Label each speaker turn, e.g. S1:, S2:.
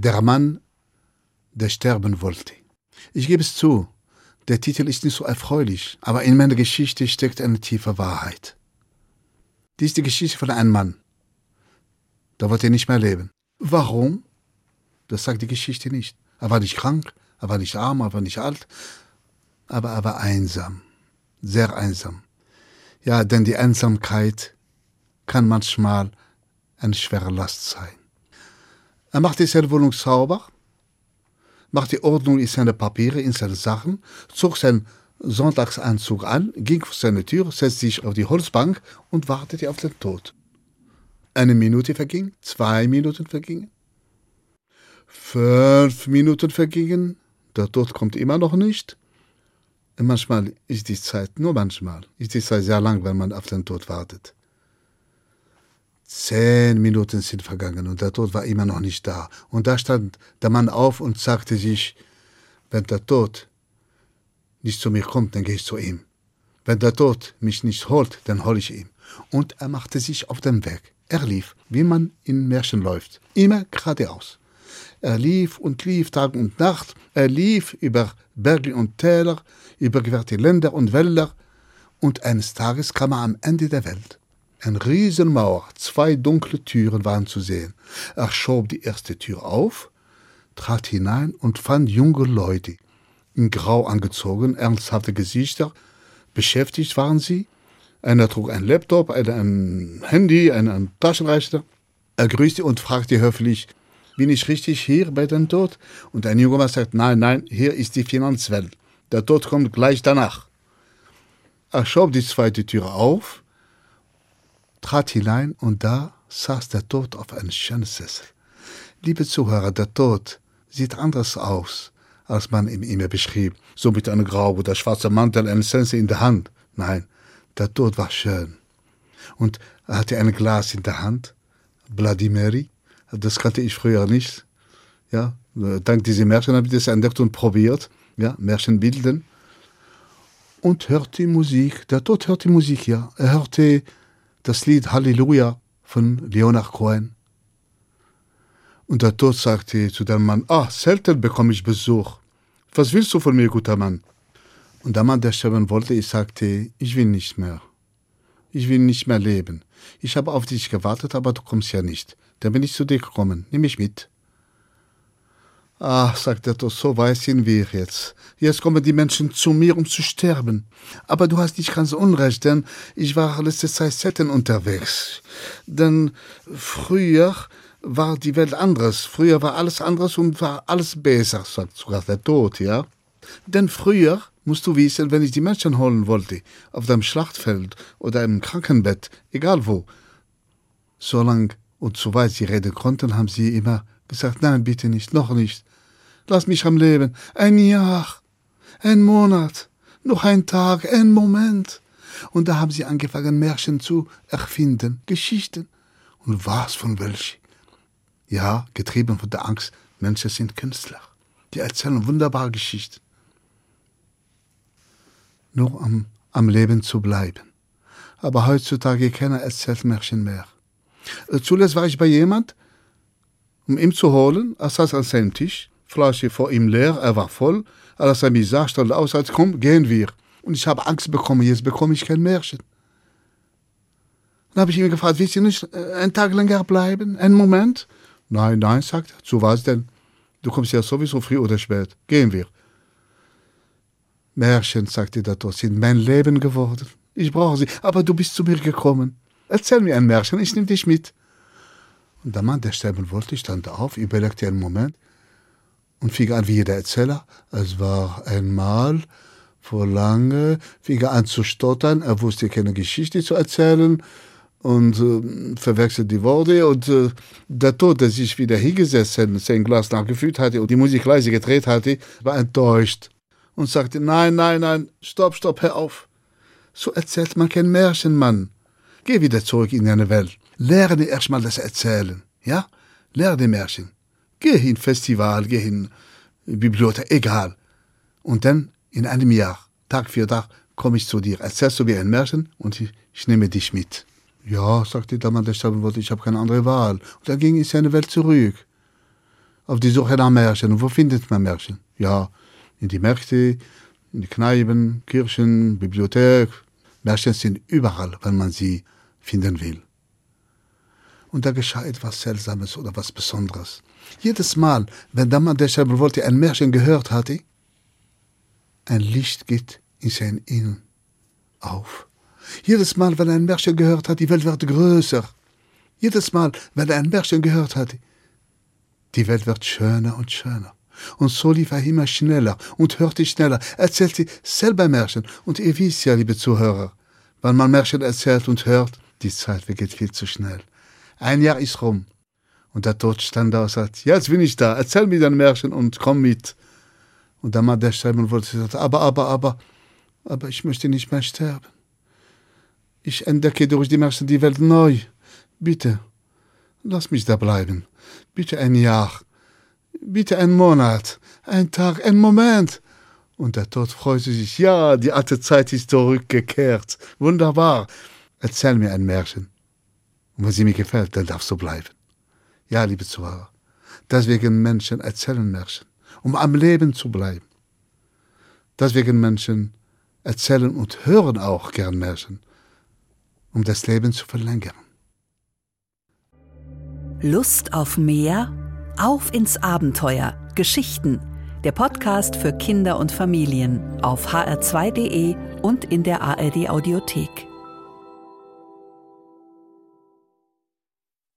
S1: Der Mann, der sterben wollte. Ich gebe es zu, der Titel ist nicht so erfreulich, aber in meiner Geschichte steckt eine tiefe Wahrheit. Dies ist die Geschichte von einem Mann. Da wollte er nicht mehr leben. Warum? Das sagt die Geschichte nicht. Er war nicht krank, er war nicht arm, er war nicht alt, aber er war einsam, sehr einsam. Ja, denn die Einsamkeit kann manchmal eine schwere Last sein. Er machte seine Wohnung sauber, machte Ordnung in seine Papiere, in seine Sachen, zog seinen Sonntagsanzug an, ging vor seine Tür, setzte sich auf die Holzbank und wartete auf den Tod. Eine Minute verging, zwei Minuten vergingen, fünf Minuten vergingen, der Tod kommt immer noch nicht. Manchmal ist die Zeit, nur manchmal, ist die Zeit sehr lang, wenn man auf den Tod wartet. Zehn Minuten sind vergangen und der Tod war immer noch nicht da. Und da stand der Mann auf und sagte sich, wenn der Tod nicht zu mir kommt, dann gehe ich zu ihm. Wenn der Tod mich nicht holt, dann hole ich ihn. Und er machte sich auf den Weg. Er lief, wie man in Märchen läuft, immer geradeaus. Er lief und lief Tag und Nacht, er lief über Berge und Täler, überquerte Länder und Wälder, und eines Tages kam er am Ende der Welt. Eine Riesenmauer, zwei dunkle Türen waren zu sehen. Er schob die erste Tür auf, trat hinein und fand junge Leute, in Grau angezogen, ernsthafte Gesichter. Beschäftigt waren sie. Einer trug ein Laptop, einer ein Handy, einer ein Taschenrechner. Er grüßte und fragte höflich, bin ich richtig hier bei dem Tod? Und ein junger Mann sagt, nein, nein, hier ist die Finanzwelt. Der Tod kommt gleich danach. Er schob die zweite Tür auf, trat hinein und da saß der Tod auf einem schönen Sessel. Liebe Zuhörer, der Tod sieht anders aus, als man ihn immer beschrieb, so mit einem Grau oder schwarzer Mantel, eine Sense in der Hand. Nein, der Tod war schön. Und er hatte ein Glas in der Hand, Mary, das kannte ich früher nicht. Ja, dank dieser Märchen habe ich das entdeckt und probiert, ja, Märchen bilden. Und hörte Musik, der Tod hörte Musik, ja. Er hörte das Lied Halleluja von Leonard Cohen. Und der Tod sagte zu dem Mann, ah, selten bekomme ich Besuch. Was willst du von mir, guter Mann? Und der Mann, der sterben wollte, ich sagte, ich will nicht mehr. Ich will nicht mehr leben. Ich habe auf dich gewartet, aber du kommst ja nicht. Dann bin ich zu dir gekommen. Nimm mich mit. Ah, sagt Tod, so weit sind wir jetzt. Jetzt kommen die Menschen zu mir, um zu sterben. Aber du hast nicht ganz unrecht, denn ich war letzte Zeit selten unterwegs. Denn früher war die Welt anders. Früher war alles anders und war alles besser, sagt sogar der Tod, ja. Denn früher, musst du wissen, wenn ich die Menschen holen wollte, auf dem Schlachtfeld oder im Krankenbett, egal wo, solange und soweit sie reden konnten, haben sie immer gesagt, nein, bitte nicht, noch nicht. Lass mich am Leben. Ein Jahr, ein Monat, noch ein Tag, ein Moment. Und da haben sie angefangen, Märchen zu erfinden, Geschichten. Und was von welche? Ja, getrieben von der Angst, Menschen sind Künstler. Die erzählen wunderbare Geschichten. Nur am, am Leben zu bleiben. Aber heutzutage keiner erzählt Märchen mehr. Äh, zuletzt war ich bei jemand, um ihn zu holen. Er saß an seinem Tisch, Flasche vor ihm leer, er war voll. Als er mich sah, stand aus, als komm, gehen wir. Und ich habe Angst bekommen, jetzt bekomme ich kein Märchen. Dann habe ich ihn gefragt, willst du nicht äh, einen Tag länger bleiben? Einen Moment? Nein, nein, sagt er. Zu was denn? Du kommst ja sowieso früh oder spät. Gehen wir. Märchen, sagte der Tod, sind mein Leben geworden. Ich brauche sie, aber du bist zu mir gekommen. Erzähl mir ein Märchen, ich nehme dich mit. Und der Mann, der sterben wollte, stand auf, überlegte einen Moment und fing an wie jeder Erzähler. Es war einmal vor lange, fing er an zu stottern, er wusste keine Geschichte zu erzählen und äh, verwechselt die Worte und äh, der Tod, der sich wieder hingesessen, sein Glas nachgefüllt hatte und die Musik leise gedreht hatte, war enttäuscht und sagte, nein, nein, nein, stopp, stopp, hör auf. So erzählt man kein Märchen, Mann. Geh wieder zurück in deine Welt. Lerne erstmal das Erzählen, ja? Lerne Märchen. Geh in Festival, geh in Bibliothek, egal. Und dann in einem Jahr, Tag für Tag, komme ich zu dir, erzählst du mir ein Märchen und ich, ich nehme dich mit. Ja, sagte der Mann, der sterben wollte, ich habe keine andere Wahl. Und er ging in seine Welt zurück. auf die Suche nach Märchen. Und wo findet man Märchen? Ja, in die Märkte, in die Kneipen, Kirchen, Bibliothek. Märchen sind überall, wenn man sie finden will. Und da geschah etwas Seltsames oder was Besonderes. Jedes Mal, wenn der Mann, der schreiben wollte, ein Märchen gehört hatte, ein Licht geht in sein Innen auf. Jedes Mal, wenn er ein Märchen gehört hat, die Welt wird größer. Jedes Mal, wenn er ein Märchen gehört hatte, die Welt wird schöner und schöner. Und so lief er immer schneller und hörte schneller, erzählte selber Märchen. Und ihr wisst ja, liebe Zuhörer, wenn man Märchen erzählt und hört, die Zeit vergeht viel zu schnell. Ein Jahr ist rum. Und der Tod stand da und sagt, jetzt bin ich da, erzähl mir dein Märchen und komm mit. Und der Mann, der sterben wollte, sagte, aber, aber, aber, aber ich möchte nicht mehr sterben. Ich entdecke durch die Märchen die Welt neu. Bitte, lass mich da bleiben. Bitte ein Jahr. Bitte ein Monat, ein Tag, ein Moment. Und der Tod freute sich, ja, die alte Zeit ist zurückgekehrt. Wunderbar. Erzähl mir ein Märchen. Und wenn sie mir gefällt, dann darfst du bleiben. Ja, liebe Zuhörer, deswegen Menschen erzählen Märchen, um am Leben zu bleiben. Deswegen Menschen erzählen und hören auch gern Märchen, um das Leben zu verlängern.
S2: Lust auf mehr? Auf ins Abenteuer. Geschichten. Der Podcast für Kinder und Familien auf hr2.de und in der ARD Audiothek.